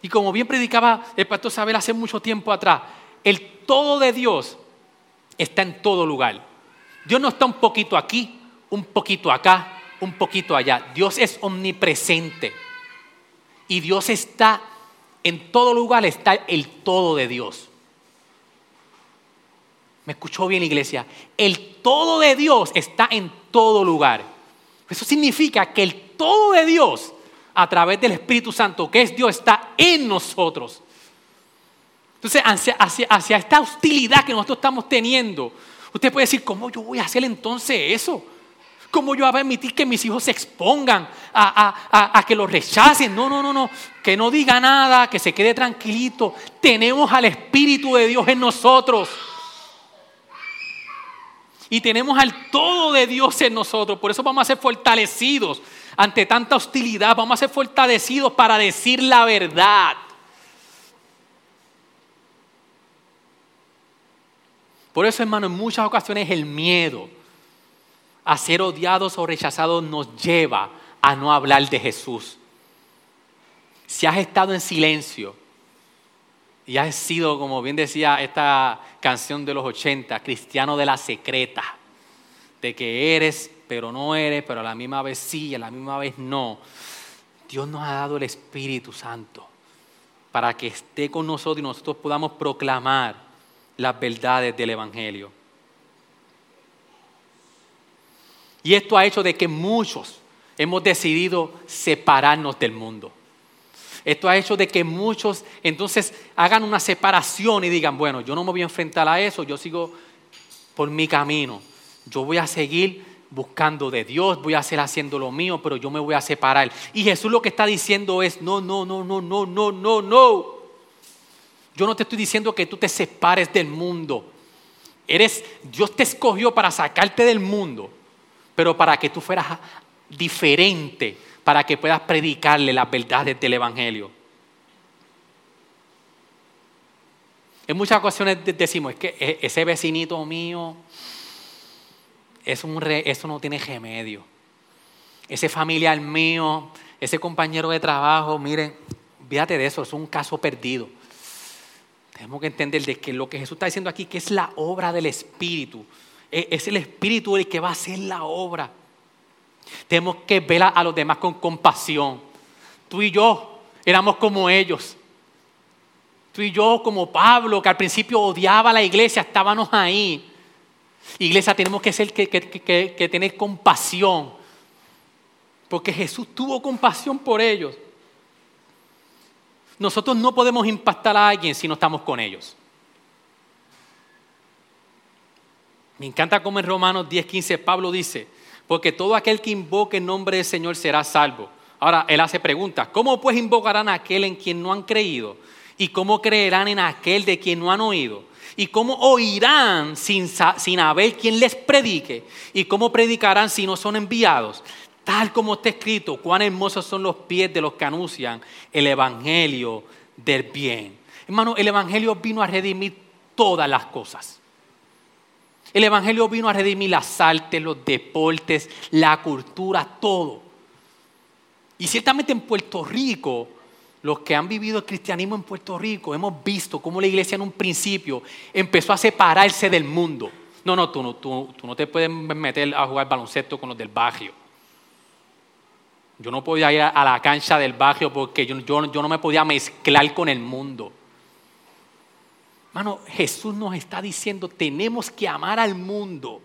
Y como bien predicaba el pastor Sabel hace mucho tiempo atrás, el todo de Dios está en todo lugar. Dios no está un poquito aquí, un poquito acá, un poquito allá. Dios es omnipresente. Y Dios está en todo lugar, está el todo de Dios. ¿Me escuchó bien, iglesia? El todo de Dios está en todo lugar. Eso significa que el todo de Dios, a través del Espíritu Santo, que es Dios, está en nosotros. Entonces, hacia, esta hostilidad que nosotros estamos teniendo, usted puede decir, ¿cómo yo voy a hacer entonces eso? ¿Cómo yo voy a permitir que mis hijos se expongan a, que los rechacen? No, no, no, no. Que no diga nada, que se quede tranquilito. Tenemos al Espíritu de Dios en nosotros. Y tenemos al todo de Dios en nosotros. Por eso vamos a ser fortalecidos ante tanta hostilidad. Vamos a ser fortalecidos para decir la verdad. Por eso, hermano, en muchas ocasiones el miedo a ser odiados o rechazados nos lleva a no hablar de Jesús. Si has estado en silencio y has sido, como bien decía esta canción de los 80, cristiano de la secreta, de que eres, pero no eres, pero a la misma vez sí, a la misma vez no. Dios nos ha dado el Espíritu Santo para que esté con nosotros y nosotros podamos proclamar las verdades del Evangelio. Y esto ha hecho de que muchos hemos decidido separarnos del mundo. Esto ha hecho de que muchos entonces hagan una separación y digan, bueno, yo no me voy a enfrentar a eso, yo sigo por mi camino. Yo voy a seguir buscando de Dios, voy a hacer haciendo lo mío, pero yo me voy a separar. Y Jesús lo que está diciendo es, no, no, no, no, no, no, no, no. Yo no te estoy diciendo que tú te separes del mundo. Eres, Dios te escogió para sacarte del mundo pero para que tú fueras diferente, para que puedas predicarle las verdades del Evangelio. En muchas ocasiones decimos, es que e-, ese vecinito mío, es un eso no tiene remedio. Ese familiar mío, ese compañero de trabajo, miren, fíjate de eso, es un caso perdido. Tenemos que entender de que lo que Jesús está diciendo aquí, que es la obra del Espíritu. E, es el Espíritu el que va a hacer la obra. Tenemos que ver a los demás con compasión. Tú y yo éramos como ellos. Tú y yo como Pablo, que al principio odiaba a la iglesia, estábamos ahí. Iglesia, tenemos que, ser, que, que tener compasión. Porque Jesús tuvo compasión por ellos. Nosotros no podemos impactar a alguien si no estamos con ellos. Me encanta como en Romanos 10:15 Pablo dice, porque todo aquel que invoque el nombre del Señor será salvo. Ahora, él hace preguntas, ¿cómo pues invocarán a aquel en quien no han creído? ¿Y cómo creerán en aquel de quien no han oído? ¿Y cómo oirán sin, sin haber quien les predique? ¿Y cómo predicarán si no son enviados? Tal como está escrito, cuán hermosos son los pies de los que anuncian el Evangelio del bien. Hermano, el Evangelio vino a redimir todas las cosas. El Evangelio vino a redimir las artes, los deportes, la cultura, todo. Y ciertamente en Puerto Rico los que han vivido el cristianismo en Puerto Rico, hemos visto cómo la iglesia en un principio empezó a separarse del mundo. No, no, tú no, tú, no te puedes meter a jugar baloncesto con los del barrio. Yo no podía ir a la cancha del barrio porque yo, yo no me podía mezclar con el mundo. Hermano, Jesús nos está diciendo, tenemos que amar al mundo.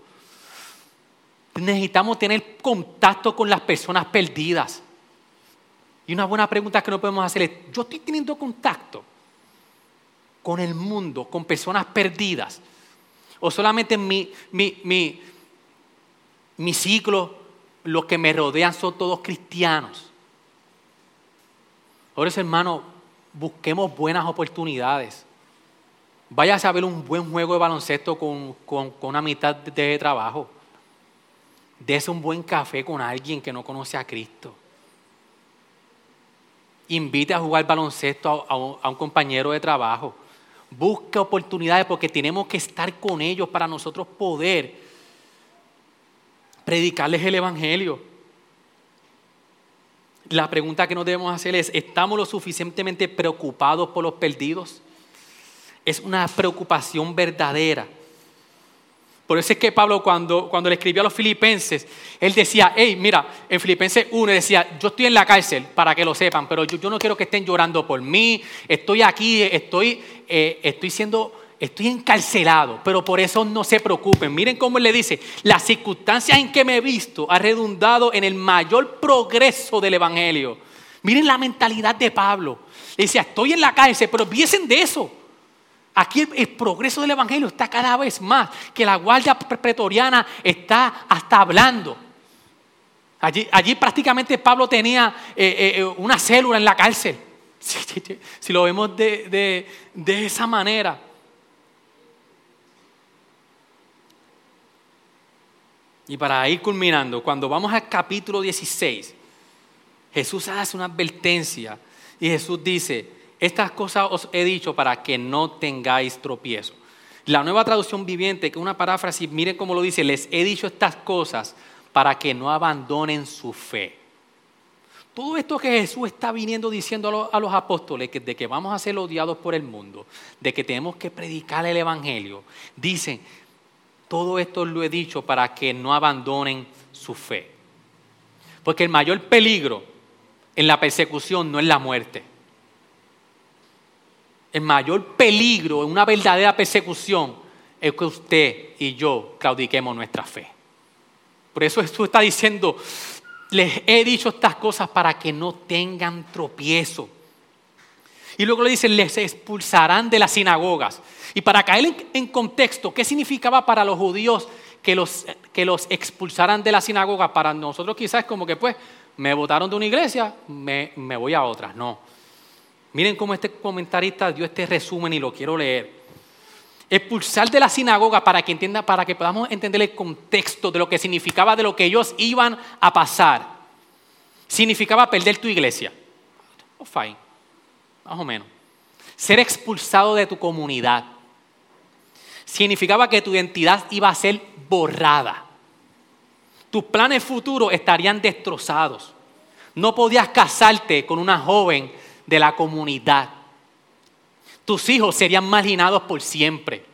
Necesitamos tener contacto con las personas perdidas. Y una buena pregunta que no podemos hacer es, yo estoy teniendo contacto con el mundo, con personas perdidas, o solamente mi, mi, mi ciclo, los que me rodean son todos cristianos. Por eso, hermano, busquemos buenas oportunidades. Váyase a ver un buen juego de baloncesto con, con, una mitad de trabajo. Dese un buen café con alguien que no conoce a Cristo invite a jugar baloncesto a, un, compañero de trabajo. Busque oportunidades porque tenemos que estar con ellos para nosotros poder predicarles el Evangelio. La pregunta que nos debemos hacer es, ¿estamos lo suficientemente preocupados por los perdidos? Es una preocupación verdadera. Por eso es que Pablo cuando, cuando le escribió a los filipenses, él decía, hey, mira, en Filipenses 1 decía, yo estoy en la cárcel para que lo sepan, pero yo, no quiero que estén llorando por mí, estoy aquí, estoy, eh, estoy siendo, estoy encarcelado, pero por eso no se preocupen. Miren cómo él le dice, las circunstancias en que me he visto ha redundado en el mayor progreso del Evangelio. Miren la mentalidad de Pablo. Le decía, estoy en la cárcel, pero viesen de eso. Aquí el, progreso del Evangelio está cada vez más, que la guardia pretoriana está hasta hablando. Allí, prácticamente Pablo tenía eh, eh, eh, una célula en la cárcel, si, lo vemos de, de esa manera. Y para ir culminando, cuando vamos al capítulo 16, Jesús hace una advertencia y Jesús dice, estas cosas os he dicho para que no tengáis tropiezo. La nueva traducción viviente, que es una paráfrasis, miren cómo lo dice, les he dicho estas cosas para que no abandonen su fe. Todo esto que Jesús está viniendo diciendo a los, apóstoles, de que vamos a ser odiados por el mundo, de que tenemos que predicar el Evangelio, dicen, todo esto lo he dicho para que no abandonen su fe. Porque el mayor peligro en la persecución no es la muerte el mayor peligro en una verdadera persecución es que usted y yo claudiquemos nuestra fe. Por eso Jesús está diciendo, les he dicho estas cosas para que no tengan tropiezo. Y luego le dice, les expulsarán de las sinagogas. Y para caer en, contexto, ¿qué significaba para los judíos que los, que los expulsaran de la sinagoga? Para nosotros quizás como que pues me votaron de una iglesia, me, me voy a otra. No. Miren cómo este comentarista dio este resumen y lo quiero leer. Expulsar de la sinagoga para que entienda, para que podamos entender el contexto de lo que significaba de lo que ellos iban a pasar. Significaba perder tu iglesia. Oh, fine. Más o menos. Ser expulsado de tu comunidad. Significaba que tu identidad iba a ser borrada. Tus planes futuros estarían destrozados. No podías casarte con una joven de la comunidad. Tus hijos serían marginados por siempre.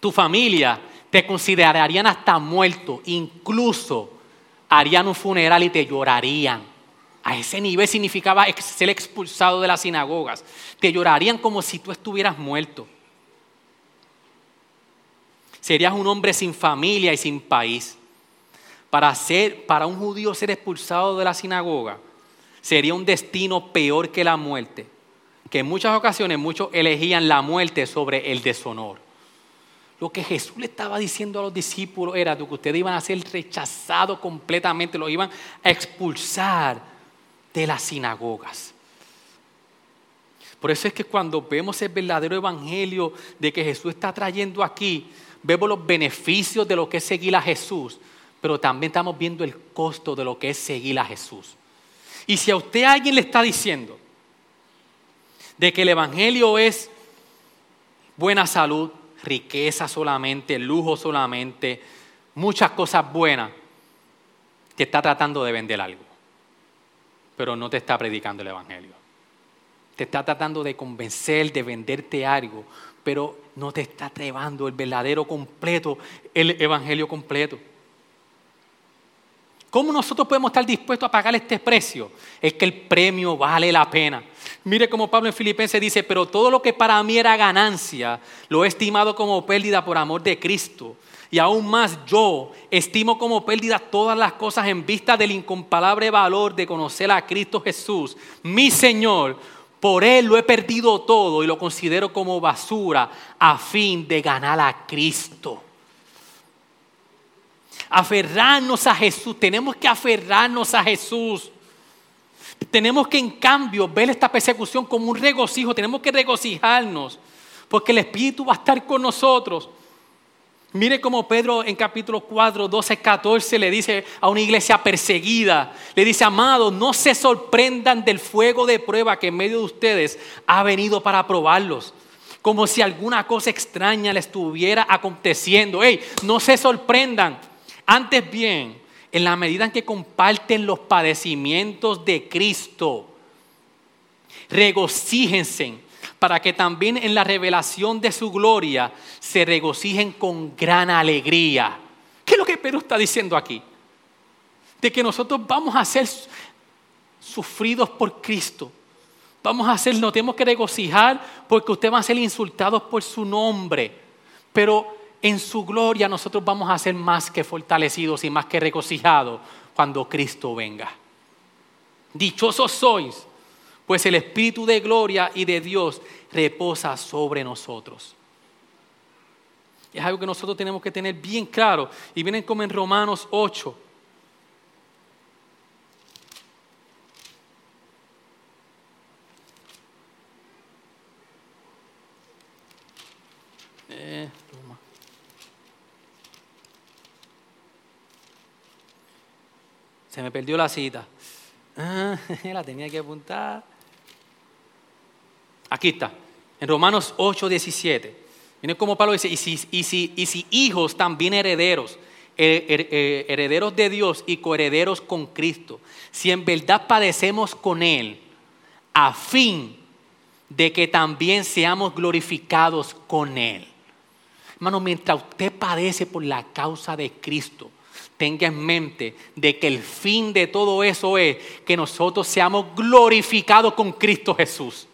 Tu familia te considerarían hasta muerto, incluso harían un funeral y te llorarían. A ese nivel significaba ser expulsado de las sinagogas. Te llorarían como si tú estuvieras muerto. Serías un hombre sin familia y sin país. Para, ser, para un judío ser expulsado de la sinagoga sería un destino peor que la muerte, que en muchas ocasiones muchos elegían la muerte sobre el deshonor. Lo que Jesús le estaba diciendo a los discípulos era que ustedes iban a ser rechazados completamente, los iban a expulsar de las sinagogas. Por eso es que cuando vemos el verdadero evangelio de que Jesús está trayendo aquí, vemos los beneficios de lo que es seguir a Jesús, pero también estamos viendo el costo de lo que es seguir a Jesús. Y si a usted alguien le está diciendo de que el evangelio es buena salud, riqueza solamente, lujo solamente, muchas cosas buenas, te está tratando de vender algo, pero no te está predicando el Evangelio. Te está tratando de convencer, de venderte algo, pero no te está llevando el verdadero completo, el Evangelio completo. ¿Cómo nosotros podemos estar dispuestos a pagar este precio? Es que el premio vale la pena. Mire como Pablo en Filipenses dice, pero todo lo que para mí era ganancia, lo he estimado como pérdida por amor de Cristo. Y aún más yo estimo como pérdida todas las cosas en vista del incomparable valor de conocer a Cristo Jesús, mi Señor. Por Él lo he perdido todo y lo considero como basura a fin de ganar a Cristo. Aferrarnos a Jesús, tenemos que aferrarnos a Jesús. Tenemos que en cambio ver esta persecución como un regocijo, tenemos que regocijarnos, porque el Espíritu va a estar con nosotros. Mire cómo Pedro en capítulo 4, 12, 14 le dice a una iglesia perseguida, le dice, amados, no se sorprendan del fuego de prueba que en medio de ustedes ha venido para probarlos, como si alguna cosa extraña le estuviera aconteciendo. Hey, no se sorprendan, antes bien, en la medida en que comparten los padecimientos de Cristo, regocíjense para que también en la revelación de su gloria se regocijen con gran alegría. ¿Qué es lo que Pedro está diciendo aquí? De que nosotros vamos a ser sufridos por Cristo. Vamos a ser, nos tenemos que regocijar porque ustedes van a ser insultados por su nombre. Pero en su gloria nosotros vamos a ser más que fortalecidos y más que regocijados cuando Cristo venga. Dichosos sois pues el Espíritu de gloria y de Dios reposa sobre nosotros. Es algo que nosotros tenemos que tener bien claro. Y vienen como en Romanos 8. Eh, Se me perdió la cita. Ah, la tenía que apuntar. Aquí está, en Romanos 8, 17. Miren cómo Pablo dice, y si, hijos también herederos, eh, herederos de Dios y coherederos con Cristo, si en verdad padecemos con Él, a fin de que también seamos glorificados con Él. Hermano, mientras usted padece por la causa de Cristo, tenga en mente de que el fin de todo eso es que nosotros seamos glorificados con Cristo Jesús.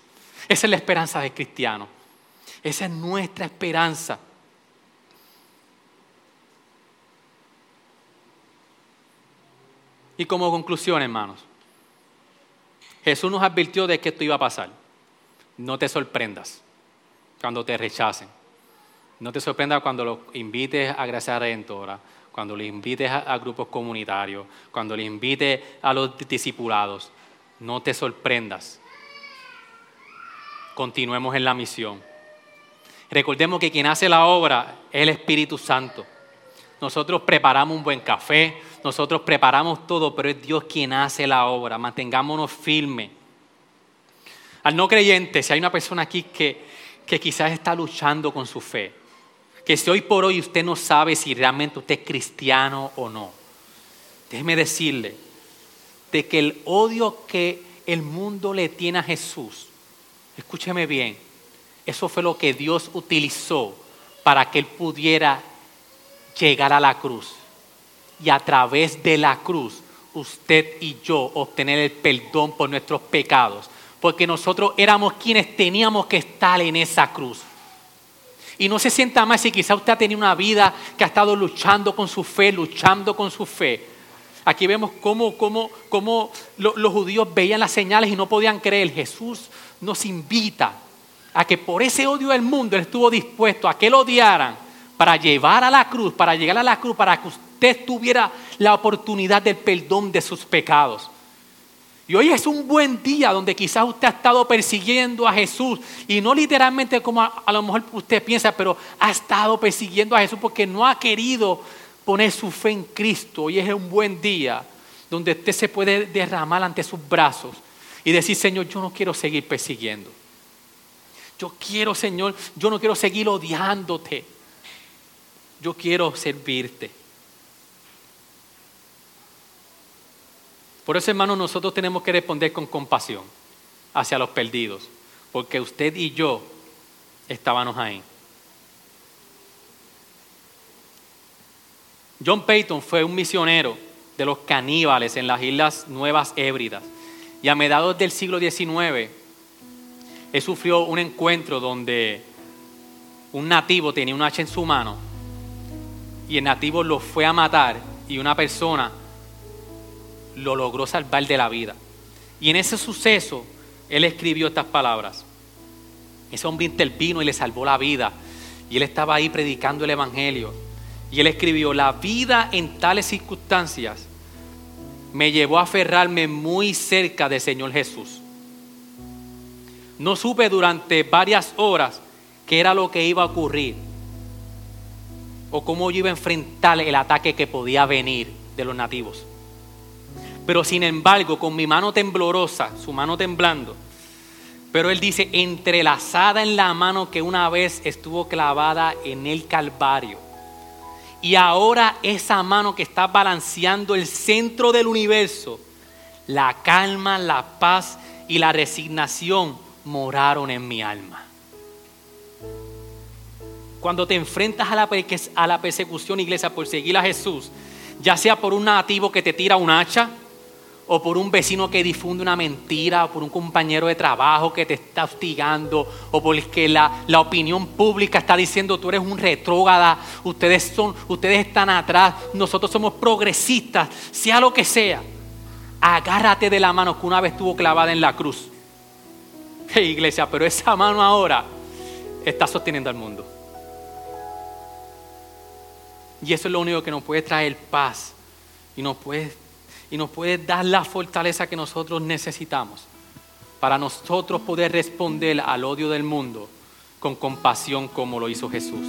Esa es la esperanza de cristiano. Esa es nuestra esperanza. Y como conclusión, hermanos, Jesús nos advirtió de que esto iba a pasar. No te sorprendas cuando te rechacen. No te sorprendas cuando los invites a Gracia Redentora, cuando los invites a, grupos comunitarios, cuando les invites a los discipulados. No te sorprendas continuemos en la misión. Recordemos que quien hace la obra es el Espíritu Santo. Nosotros preparamos un buen café, nosotros preparamos todo, pero es Dios quien hace la obra. Mantengámonos firmes. Al no creyente, si hay una persona aquí que, que quizás está luchando con su fe, que si hoy por hoy usted no sabe si realmente usted es cristiano o no, déjeme decirle de que el odio que el mundo le tiene a Jesús Escúcheme bien, eso fue lo que Dios utilizó para que Él pudiera llegar a la cruz. Y a través de la cruz, usted y yo obtener el perdón por nuestros pecados. Porque nosotros éramos quienes teníamos que estar en esa cruz. Y no se sienta más si quizá usted ha tenido una vida que ha estado luchando con su fe, luchando con su fe. Aquí vemos cómo, cómo, cómo los judíos veían las señales y no podían creer. Jesús nos invita a que por ese odio del mundo Él estuvo dispuesto a que lo odiaran para llevar a la cruz, para llegar a la cruz, para que usted tuviera la oportunidad del perdón de sus pecados. Y hoy es un buen día donde quizás usted ha estado persiguiendo a Jesús y no literalmente como a, lo mejor usted piensa, pero ha estado persiguiendo a Jesús porque no ha querido poner su fe en Cristo. Hoy es un buen día donde usted se puede derramar ante sus brazos y decir, Señor, yo no quiero seguir persiguiendo. Yo quiero, Señor, yo no quiero seguir odiándote. Yo quiero servirte. Por eso, hermano, nosotros tenemos que responder con compasión hacia los perdidos, porque usted y yo estábamos ahí. John Payton fue un misionero de los caníbales en las Islas Nuevas Hébridas. Y a mediados del siglo XIX, él sufrió un encuentro donde un nativo tenía un hacha en su mano y el nativo lo fue a matar y una persona lo logró salvar de la vida. Y en ese suceso, él escribió estas palabras. Ese hombre intervino y le salvó la vida. Y él estaba ahí predicando el Evangelio. Y él escribió, la vida en tales circunstancias me llevó a aferrarme muy cerca del Señor Jesús. No supe durante varias horas qué era lo que iba a ocurrir o cómo yo iba a enfrentar el ataque que podía venir de los nativos. Pero sin embargo, con mi mano temblorosa, su mano temblando, pero él dice, entrelazada en la mano que una vez estuvo clavada en el Calvario. Y ahora esa mano que está balanceando el centro del universo, la calma, la paz y la resignación moraron en mi alma. Cuando te enfrentas a la, a la persecución, iglesia, por seguir a Jesús, ya sea por un nativo que te tira un hacha, o por un vecino que difunde una mentira, o por un compañero de trabajo que te está hostigando, o porque la, la opinión pública está diciendo tú eres un retrógada, ustedes, son, ustedes están atrás, nosotros somos progresistas, sea lo que sea, agárrate de la mano que una vez estuvo clavada en la cruz. Hey, iglesia, pero esa mano ahora está sosteniendo al mundo. Y eso es lo único que nos puede traer paz y nos puede y nos puede dar la fortaleza que nosotros necesitamos para nosotros poder responder al odio del mundo con compasión como lo hizo Jesús.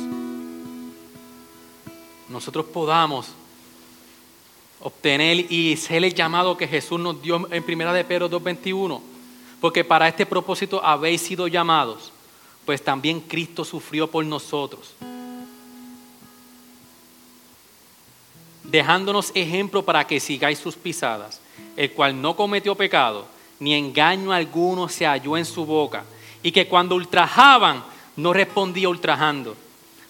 Nosotros podamos obtener y ser el llamado que Jesús nos dio en primera de Pedro 2.21, porque para este propósito habéis sido llamados, pues también Cristo sufrió por nosotros dejándonos ejemplo para que sigáis sus pisadas, el cual no cometió pecado, ni engaño alguno se halló en su boca, y que cuando ultrajaban no respondía ultrajando,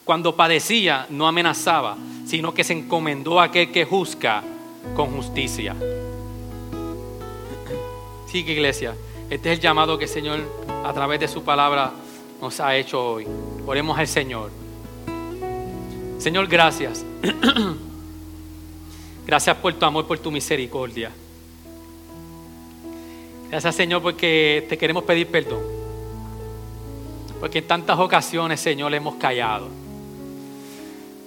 cuando padecía no amenazaba, sino que se encomendó a aquel que juzga con justicia. Sí, iglesia, este es el llamado que el Señor a través de su palabra nos ha hecho hoy. Oremos al Señor. Señor, gracias. Gracias por tu amor, por tu misericordia. Gracias Señor porque te queremos pedir perdón. Porque en tantas ocasiones, Señor, hemos callado.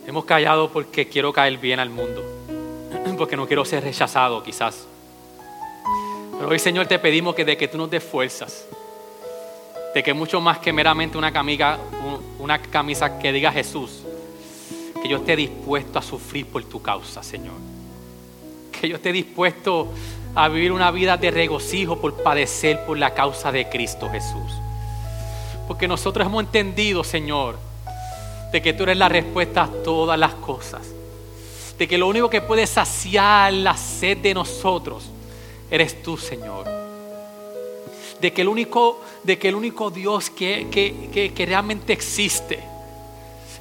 Hemos callado porque quiero caer bien al mundo. Porque no quiero ser rechazado quizás. Pero hoy, Señor, te pedimos que de que tú nos des fuerzas. De que mucho más que meramente una camisa, una camisa que diga Jesús. Que yo esté dispuesto a sufrir por tu causa, Señor que yo esté dispuesto a vivir una vida de regocijo por padecer por la causa de Cristo Jesús. Porque nosotros hemos entendido, Señor, de que tú eres la respuesta a todas las cosas. De que lo único que puede saciar la sed de nosotros eres tú, Señor. De que el único, de que el único Dios que, que, que realmente existe,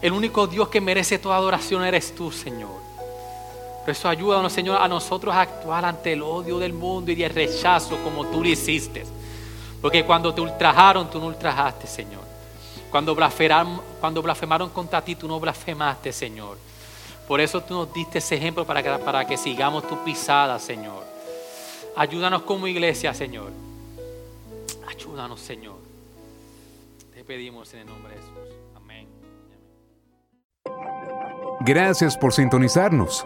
el único Dios que merece toda adoración eres tú, Señor. Por eso ayúdanos, Señor, a nosotros a actuar ante el odio del mundo y el rechazo como tú lo hiciste. Porque cuando te ultrajaron, tú no ultrajaste, Señor. Cuando blasfemaron, cuando blasfemaron contra ti, tú no blasfemaste, Señor. Por eso tú nos diste ese ejemplo para que, para que sigamos tu pisada, Señor. Ayúdanos como iglesia, Señor. Ayúdanos, Señor. Te pedimos en el nombre de Jesús. Amén. Gracias por sintonizarnos.